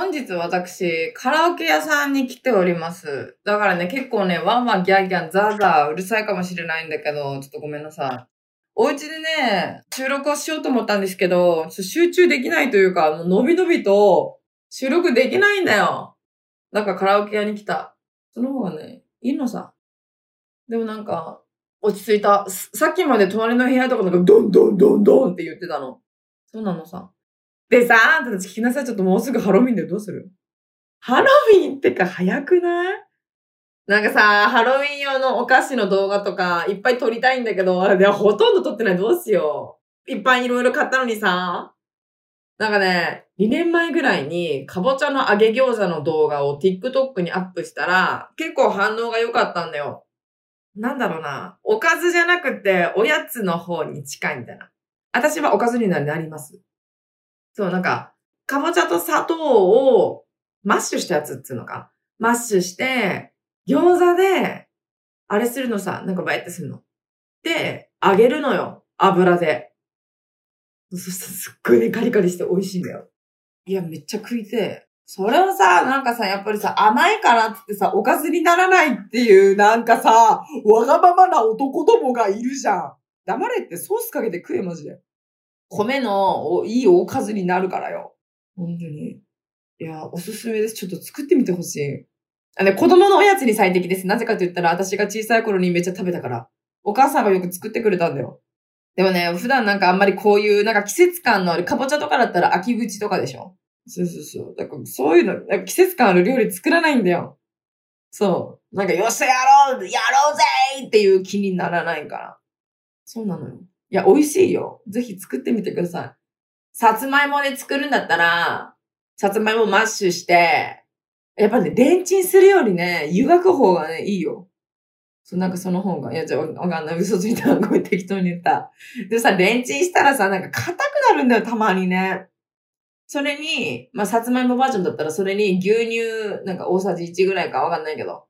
本日私、カラオケ屋さんに来ております。だからね、結構ね、ワンワンギャーギャーザーザーうるさいかもしれないんだけど、ちょっとごめんなさい。お家でね、収録をしようと思ったんですけど、集中できないというか、もう伸び伸びと収録できないんだよ。だからカラオケ屋に来た。その方がね、いいのさ。でもなんか、落ち着いた。さっきまで隣の部屋とかなんかドンドンドンドンって言ってたの。そうなのさ。でさ、あんたたち聞きなさい。ちょっともうすぐハロウィンだよ。どうする？ハロウィンってか早くない？なんかさ、ハロウィン用のお菓子の動画とかいっぱい撮りたいんだけど、あれでほとんど撮ってない。どうしよう。いっぱいいろいろ買ったのにさ。なんかね、2年前ぐらいに、かぼちゃの揚げ餃子の動画を TikTok にアップしたら、結構反応が良かったんだよ。なんだろうな。おかずじゃなくて、おやつの方に近いみたいな。私はおかずになります。そう、なんか、かぼちゃと砂糖をマッシュしたやつっていうのか？マッシュして、餃子で、あれするのさ、なんかバイってするの。で、揚げるのよ。油で。そしたらすっごいね、カリカリして美味しいんだよ。いや、めっちゃ食いて。それをさ、なんかさ、やっぱりさ、甘いからってってさ、おかずにならないっていう、なんかさ、わがままな男どもがいるじゃん。黙れってソースかけて食え、マジで。米のおいいおかずになるからよ。本当に。いや、おすすめです。ちょっと作ってみてほしい。あね、子供のおやつに最適です。なぜかと言ったら、私が小さい頃にめっちゃ食べたから。お母さんがよく作ってくれたんだよ。でもね、普段なんかあんまりこういう、なんか季節感のある、かぼちゃとかだったら秋口とかでしょそうそうそう。だからそういうの、なんか季節感ある料理作らないんだよ。そう。なんか、よっしゃやろうやろうぜっていう気にならないから。そうなのよ。いや、美味しいよ。ぜひ作ってみてください。さつまいもで作るんだったら、さつまいもマッシュして、やっぱね、レンチンするよりね、湯がく方がね、いいよ。そう、なんかその方が、いや、じゃあ、わかんない。嘘ついた。ごめん、適当に言った。でさ、レンチンしたらさ、なんか硬くなるんだよ、たまにね。それに、まあ、さつまいもバージョンだったら、それに牛乳、なんか大さじ1ぐらいかわかんないけど、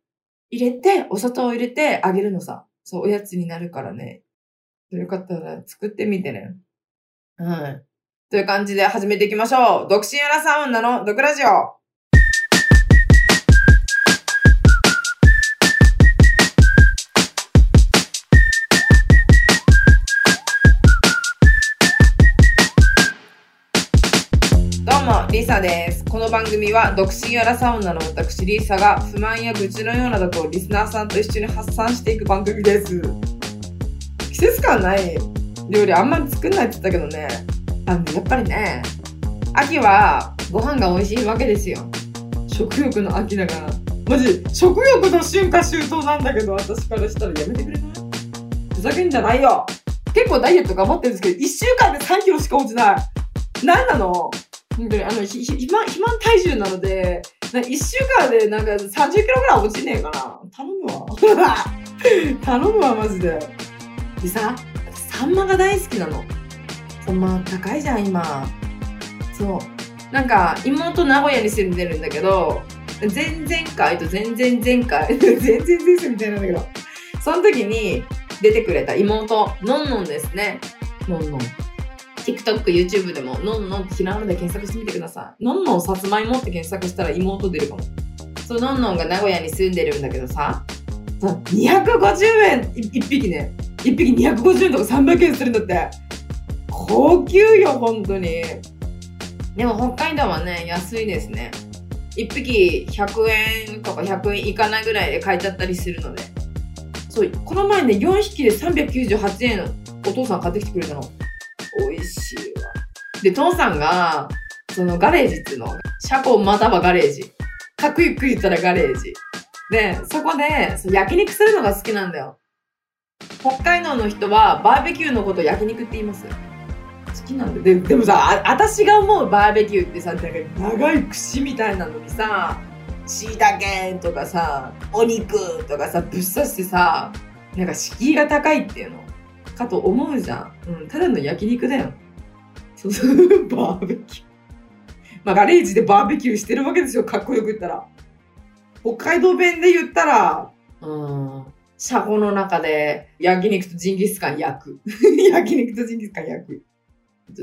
入れて、お砂糖を入れてあげるのさ。そう、おやつになるからね。よかったら作ってみてね。はい。という感じで始めていきましょう。独身アラサウンナの毒ラジオ。どうも、リサです。この番組は独身アラサウナの私リサが不満や愚痴のようなことをリスナーさんと一緒に発散していく番組です。季節感ない料理あんまり作んないって言ったけどね。あの、やっぱりね、秋はご飯が美味しいわけですよ。食欲の秋だから。マジ、食欲の春夏秋冬なんだけど、私からしたらやめてくれない？ふざけんじゃないよ。結構ダイエット頑張ってるんですけど、1週間で3キロしか落ちない。なんなの？本当に、あの、ひ、ひ、肥満、肥満体重なので、な1週間でなんか30キロぐらい落ちねえかな。頼むわ。頼むわ、マジで。でさ、私サンマが大好きなの。サンマ高いじゃん、今。そう。なんか、妹名古屋に住んでるんだけど、前々回と前々前回、全然前世みたいなんだけど、その時に出てくれた妹、のんのんですね。のんのん。TikTok、YouTube でも、のんのんってひらがなで検索してみてください。のんのんさつまいもって検索したら妹出るかも。そう、のんのんが名古屋に住んでるんだけどさ、250円、い一匹ね。一匹250円とか300円するんだって。高級よ、本当に。でも北海道はね、安いですね。一匹100円とか100円いかないぐらいで買えちゃったりするので。そう、この前ね、4匹で398円お父さん買ってきてくれたの。美味しいわ。で、父さんが、そのガレージっていうの、車庫またはガレージ。かっこゆっくり言ったらガレージ。で、そこで焼肉するのが好きなんだよ。北海道の人はバーベキューのこと焼肉って言います？好きなん。ででもさ、あ私が思うバーベキューってさ、なんか長い串みたいなのにさ、椎茸とかさ、お肉とかさ、ぶっ刺してさ、なんか敷居が高いっていうのかと思うじゃん。うん、ただの焼肉だよ。そうそう、バーベキュー。まあ、ガレージでバーベキューしてるわけですよ、かっこよく言ったら。北海道弁で言ったら、うん、車庫の中で焼肉とジンギスカン焼く。焼肉とジンギスカン焼く。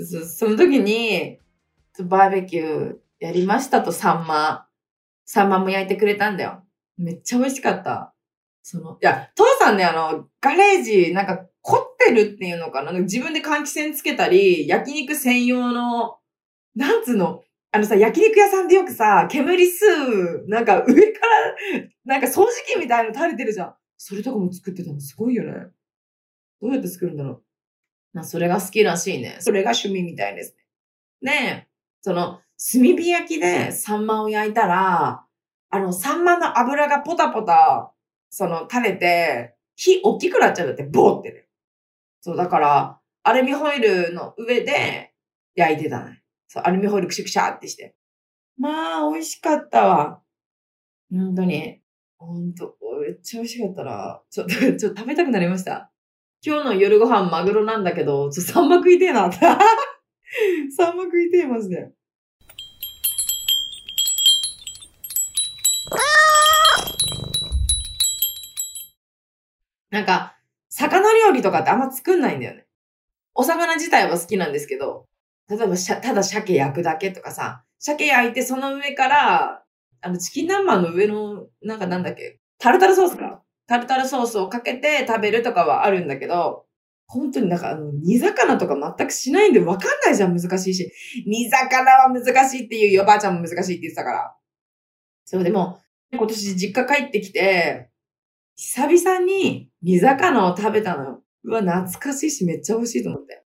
そその時に、バーベキューやりましたと、サンマ。サンマも焼いてくれたんだよ。めっちゃ美味しかった。その、いや、父さんね、あの、ガレージ、なんか、凝ってるっていうのかな自分で換気扇つけたり、焼肉専用の、なんつうの、あのさ、焼肉屋さんでよくさ、煙吸う、なんか上から、なんか掃除機みたいの垂れてるじゃん。それとかも作ってたのすごいよね。どうやって作るんだろう。まあ、それが好きらしいね。それが趣味みたいですね。ねえ、その、炭火焼きでサンマを焼いたら、あの、サンマの油がポタポタ、その、垂れて、火大きくなっちゃうんだって、ボーってね。そう、だから、アルミホイルの上で焼いてたね。そう、アルミホイルクシュクシャーってして。まあ、美味しかったわ。本当に。本当めっちゃ美味しかったな。ちょっと、ちょっと食べたくなりました。今日の夜ご飯マグロなんだけど、ちょっとサンマ食いてえな。サンマ食いてえ、マジで。なんか、魚料理とかってあんま作んないんだよね。お魚自体は好きなんですけど、例えば、ただ鮭焼くだけとかさ、鮭焼いてその上から、あの、チキン南蛮の上の、なんかなんだっけ、タルタルソースか。タルタルソースをかけて食べるとかはあるんだけど、本当になんかあの、煮魚とか全くしないんでわかんないじゃん、難しいし。煮魚は難しいっていうよ、ばあちゃんも難しいって言ってたから。そう、でも、今年実家帰ってきて、久々に煮魚を食べたのよ。うわ、懐かしいしめっちゃ美味しいと思って。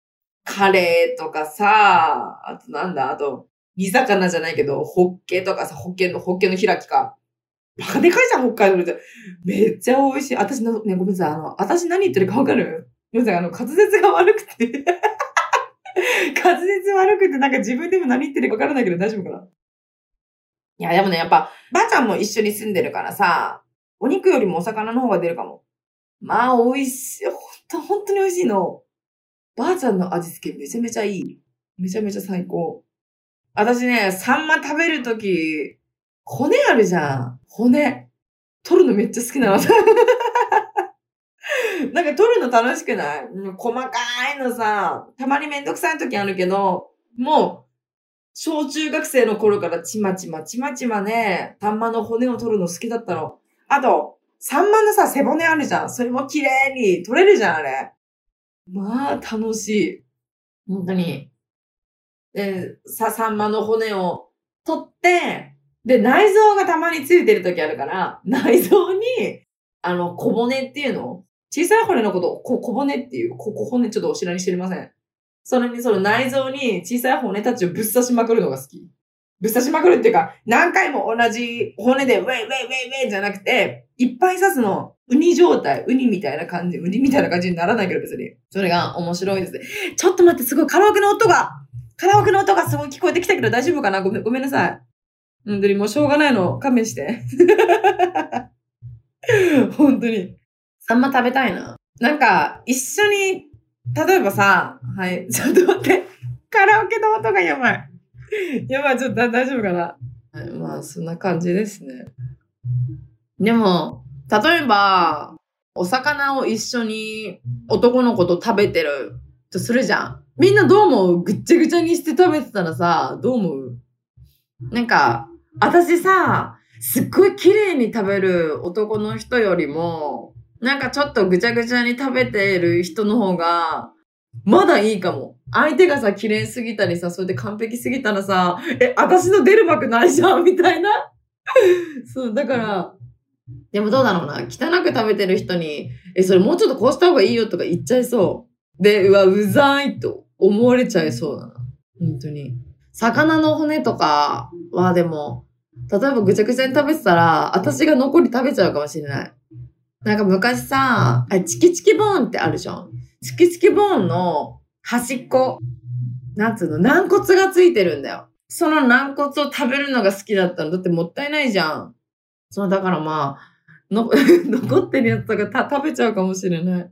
カレーとかさ、あとなんだ、あと、煮魚じゃないけど、ホッケとかさ、ホッケの、ホッケの開きか。バカでかいじゃん、北海道で。めっちゃ美味しい。私の、ね、ごめんなさい。あの、私何言ってるかわかる？ごめんなさい。あの、滑舌が悪くて。滑舌悪くて、なんか自分でも何言ってるかわからないけど大丈夫かな？いや、でもね、やっぱ、ばあちゃんも一緒に住んでるからさ、お肉よりもお魚の方が出るかも。まあ、美味しい。ほんと、本当に美味しいの。ばあちゃんの味付けめちゃめちゃいい。めちゃめちゃ最高。私ね、サンマ食べるとき、骨あるじゃん。骨。取るのめっちゃ好きなの。なんか取るの楽しくない？細かいのさ、たまにめんどくさい時あるけど、もう、小中学生の頃からちまちまちまちまね、サンマの骨を取るの好きだったの。あと、サンマのさ、背骨あるじゃん。それも綺麗に取れるじゃん、あれ。まあ、楽しい。本当に。で、さ、サンマの骨を取って、で、内臓がたまについてる時あるから、内臓に、あの、小骨っていうの小さい骨のことこ小骨っていう、こ小骨ちょっとお知らにしてません。それにその内臓に小さい骨たちをぶっ刺しまくるのが好き。ぶっ刺しまくるっていうか、何回も同じ骨でウェイウェイウェイウェイじゃなくて、いっぱい刺すの。ウニ状態。ウニみたいな感じ。ウニみたいな感じにならないけど別に。それが面白いですね。ちょっと待って、すごいカラオケの音が、カラオケの音がすごい聞こえてきたけど大丈夫かな？ごめん、ごめんなさい。本当にもうしょうがないの。勘弁して。本当に。サンマ食べたいな。なんか、一緒に、例えばさ、はい、ちょっと待って。カラオケの音がやばい。やばい、ちょっとだ大丈夫かな？はい、まあ、そんな感じですね。でも、例えば、お魚を一緒に男の子と食べてるとするじゃん。みんなどう思うぐっちゃぐちゃにして食べてたらさ、どう思う？なんか、私さ、すっごい綺麗に食べる男の人よりも、なんかちょっとぐちゃぐちゃに食べてる人の方が、まだいいかも。相手がさ、綺麗すぎたりさ、それで完璧すぎたらさ、え、私の出る幕ないじゃんみたいな。そう、だから、でもどうだろうな。汚く食べてる人に、え、それもうちょっとこうした方がいいよとか言っちゃいそう。で、うわ、うざいと思われちゃいそうだな。本当に。魚の骨とかはでも、例えばぐちゃぐちゃに食べてたら、私が残り食べちゃうかもしれない。なんか昔さ、あチキチキボーンってあるじゃん。チキチキボーンの端っこ、なんつうの、軟骨がついてるんだよ。その軟骨を食べるのが好きだったの。だってもったいないじゃん。そう、だからまあ、の 残ってるやつとかた食べちゃうかもしれない。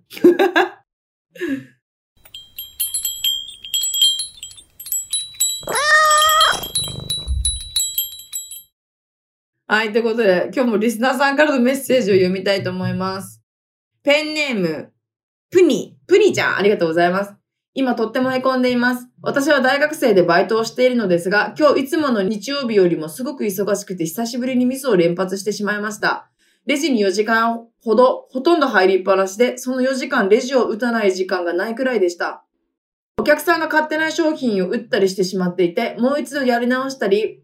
はい、ということで、今日もリスナーさんからのメッセージを読みたいと思います。ペンネーム、プニ、プニちゃん、ありがとうございます。今とっても凹んでいます。私は大学生でバイトをしているのですが、今日いつもの日曜日よりもすごく忙しくて久しぶりにミスを連発してしまいました。レジに4時間ほど、ほとんど入りっぱなしで、その4時間レジを打たない時間がないくらいでした。お客さんが買ってない商品を打ったりしてしまっていて、もう一度やり直したり、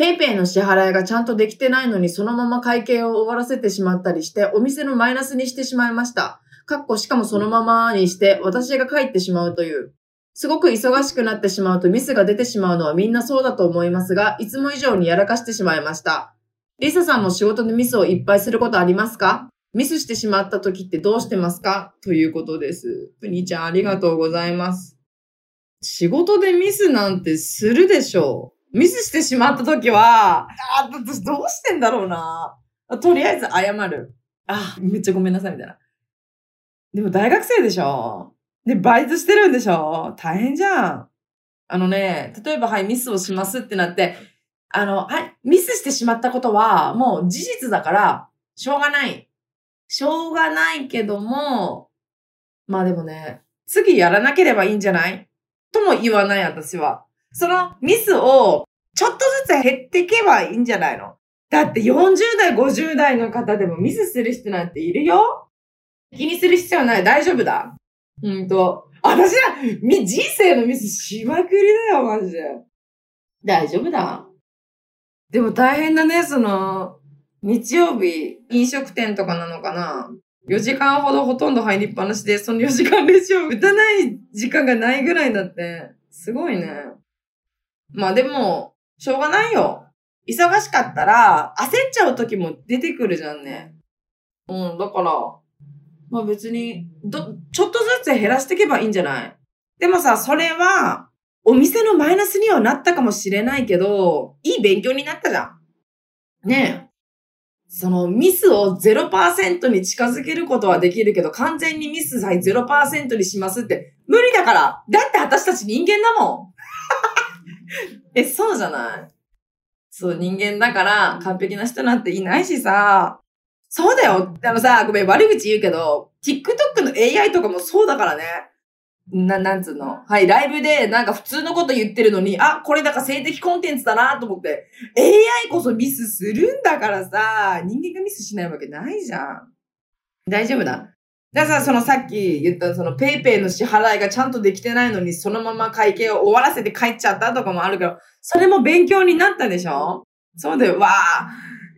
PayPay の支払いがちゃんとできてないのにそのまま会計を終わらせてしまったりして、お店のマイナスにしてしまいました。かっこしかもそのままにして私が帰ってしまうという。すごく忙しくなってしまうとミスが出てしまうのはみんなそうだと思いますが、いつも以上にやらかしてしまいました。リサさんも仕事でミスをいっぱいすることありますか？ミスしてしまった時ってどうしてますか？ということです。プニちゃんありがとうございます。仕事でミスなんてするでしょう。ミスしてしまった時は、あ、私どうしてんだろうな。とりあえず謝る。あ、めっちゃごめんなさいみたいな。でも大学生でしょで、バイトしてるんでしょ大変じゃん。あのね、例えばはい、ミスをしますってなって、あの、はい、ミスしてしまったことはもう事実だから、しょうがない。しょうがないけども、まあでもね、次やらなければいいんじゃない？とも言わない私は。そのミスをちょっとずつ減っていけばいいんじゃないの？だって40代、50代の方でもミスする人なんているよ気にする必要ない。大丈夫だ。うんと、私は、み、人生のミスしまくりだよ、マジで。大丈夫だ。でも大変だね、その、日曜日、飲食店とかなのかな ?4 時間ほどほとんど入りっぱなしで、その4時間レジを打たない時間がないぐらいだって、すごいね。まあでも、しょうがないよ。忙しかったら、焦っちゃう時も出てくるじゃんね。うん、だから、まあ別に、ど、ちょっとずつ減らしていけばいいんじゃない？でもさ、それは、お店のマイナスにはなったかもしれないけど、いい勉強になったじゃん。ねえ。そのミスを0%に近づけることはできるけど、完全にミスさえ0%にしますって無理だから。だって私たち人間だもん。え、そうじゃない？そう、人間だから完璧な人なんていないしさ。そうだよ。あのさ、ごめん、悪口言うけど、TikTok の AI とかもそうだからね。な、なんつうの？はい、ライブでなんか普通のこと言ってるのに、あ、これなんか性的コンテンツだなと思って、AI こそミスするんだからさ、人間がミスしないわけないじゃん。大丈夫だ。だから、そのさっき言ったそのペイペイの支払いがちゃんとできてないのに、そのまま会計を終わらせて帰っちゃったとかもあるけど、それも勉強になったでしょ？そうだよ、わあ、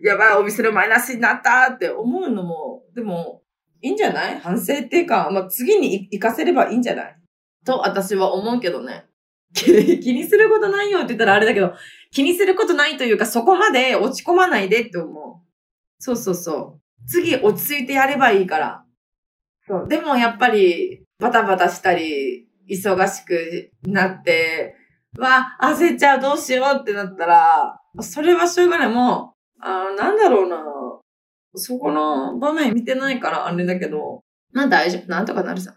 やばい、お店のマイナスになったって思うのも、でも、いいんじゃない？反省っていうか、まあ、次に活かせればいいんじゃない？と私は思うけどね。気にすることないよって言ったらあれだけど、気にすることないというか、そこまで落ち込まないでって思う。そうそうそう。次落ち着いてやればいいから。そう。でもやっぱり、バタバタしたり、忙しくなって、わ、焦っちゃう、どうしようってなったら、それはしょうがない。もう、あなんだろうな。そこの場面見てないからあれだけど、まあ大丈夫。なんとかなるさ。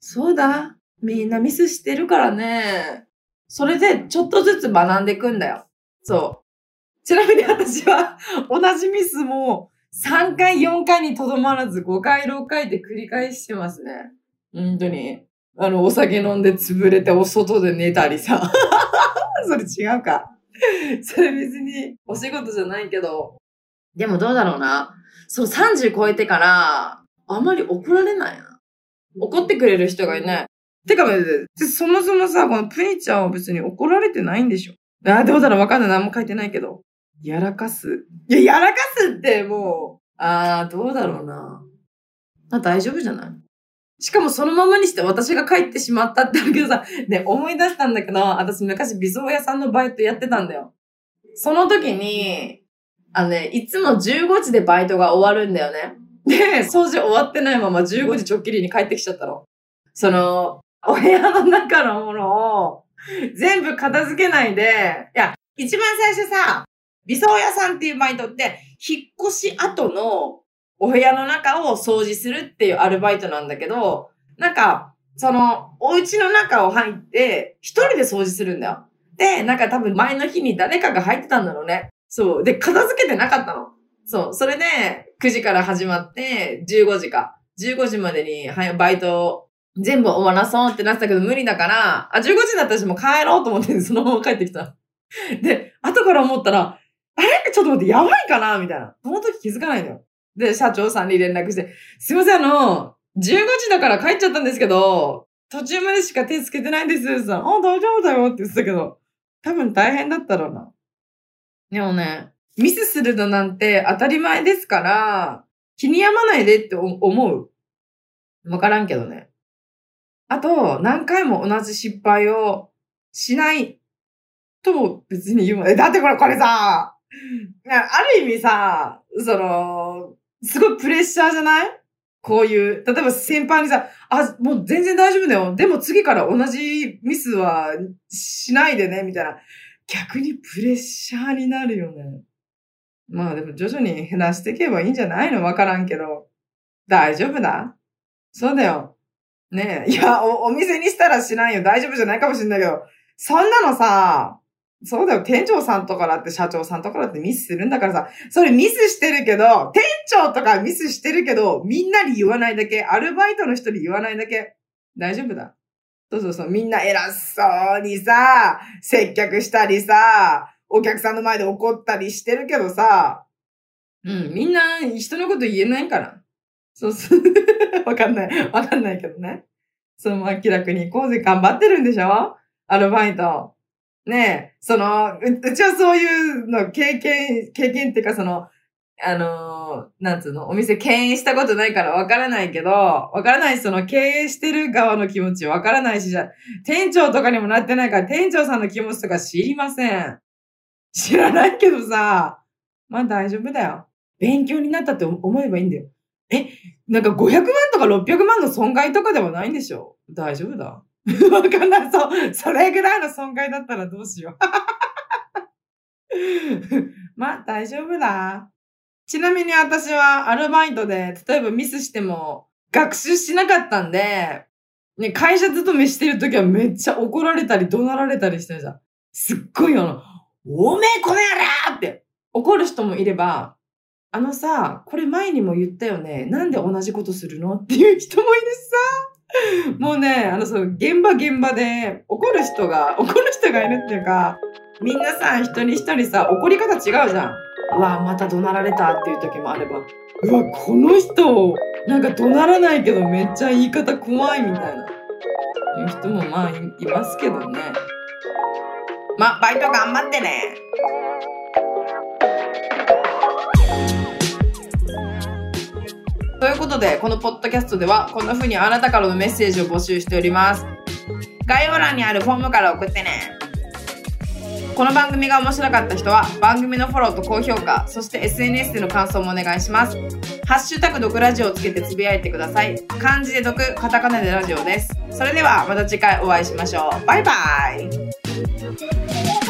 そうだ。みんなミスしてるからね。それでちょっとずつ学んでいくんだよ。そう。ちなみに私は同じミスも3回、4回にとどまらず5回、6回って繰り返してますね。本当に。あの、お酒飲んで潰れてお外で寝たりさ。それ違うか。それ別にお仕事じゃないけど。でもどうだろうな。そう、30超えてから、あんまり怒られないな。怒ってくれる人がいない。てか、そもそもさ、このプニちゃんは別に怒られてないんでしょ？ああ、どうだろうわかんない。何も書いてないけど。やらかす？いや、やらかすってもう、ああ、どうだろうな。あ、大丈夫じゃない？しかもそのままにして私が帰ってしまったってあるけどさ、ね、思い出したんだけど、私昔美装屋さんのバイトやってたんだよ。その時に、あのね、いつも15時でバイトが終わるんだよね。で、掃除終わってないまま15時ちょっきりに帰ってきちゃったの。その、お部屋の中のものを全部片付けないで、いや、一番最初さ、理想屋さんっていうバイトって、引っ越し後のお部屋の中を掃除するっていうアルバイトなんだけど、なんか、その、お家の中を入って、一人で掃除するんだよ。で、なんか多分前の日に誰かが入ってたんだろうね。そう。で、片付けてなかったの。そう。それで、9時から始まって、15時か。15時までに、はい、バイトを全部終わらそうってなってたけど無理だから、あ、15時だったしもう帰ろうと思ってそのまま帰ってきた。で、後から思ったら、あれ？ちょっと待って、やばいかな？みたいな。その時気づかないのよ。で、社長さんに連絡して、すいません、あの、15時だから帰っちゃったんですけど、途中までしか手つけてないんです。さ、あ、大丈夫だよって言ってたけど、多分大変だったろうな。でもね、ミスするのなんて当たり前ですから、気に病まないでって思う。わからんけどね。あと、何回も同じ失敗をしないとも別に言うもん。え、だってこれ、これさ、ある意味さ、その、すごいプレッシャーじゃない？こういう、例えば先輩にさ、あ、もう全然大丈夫だよ。でも次から同じミスはしないでね、みたいな。逆にプレッシャーになるよね。まあでも徐々に減らしていけばいいんじゃないの？わからんけど。大丈夫だ？そうだよ。ねえ。いやお、お店にしたらしないよ。大丈夫じゃないかもしれないけど。そんなのさ、そうだよ。店長さんとかだって社長さんとかだってミスするんだからさ、それミスしてるけど、店長とかミスしてるけど、みんなに言わないだけ、アルバイトの人に言わないだけ、大丈夫だ。そうそうそう、みんな偉そうにさ、接客したりさ、お客さんの前で怒ったりしてるけどさ、うん、みんな人のこと言えないから。そうそう。わかんない。わかんないけどね。そう、明らかに行こうぜ頑張ってるんでしょ？アルバイト。ねえ、その、う、うちはそういうの経験、経験っていうかその、あの、なんつうの、お店経営したことないからわからないけど、わからないし、その経営してる側の気持ちわからないし、じゃ、店長とかにもなってないから、店長さんの気持ちとか知りません。知らないけどさ、まあ大丈夫だよ。勉強になったって思えばいいんだよ。え、なんか500万とか600万の損害とかではないんでしょ？大丈夫だ。わかんない。そう。それぐらいの損害だったらどうしよう。まあ、大丈夫だ。ちなみに私はアルバイトで、例えばミスしても学習しなかったんで、ね、会社勤めしてるときはめっちゃ怒られたり怒鳴られたりしてるじゃん。すっごいあの、おめえこの野郎って怒る人もいれば、あのさ、これ前にも言ったよね。なんで同じことするの？っていう人もいるしさ。もうね、あの、そう、現場現場で怒る人が、怒る人がいるっていうか、みんなさ、一人一人さ、怒り方違うじゃん。うわ、また怒鳴られたっていう時もあれば、うわ、この人、なんか怒鳴らないけどめっちゃ言い方怖いみたいな。いう人もまあいいますけどね。まあ、バイト頑張ってね。ということで、このポッドキャストでは、こんな風にあなたからのメッセージを募集しております。概要欄にあるフォームから送ってね。この番組が面白かった人は、番組のフォローと高評価、そして SNS での感想もお願いします。ハッシュタグ毒ラジオをつけてつぶやいてください。漢字で毒、カタカナでラジオです。それではまた次回お会いしましょう。バイバイ「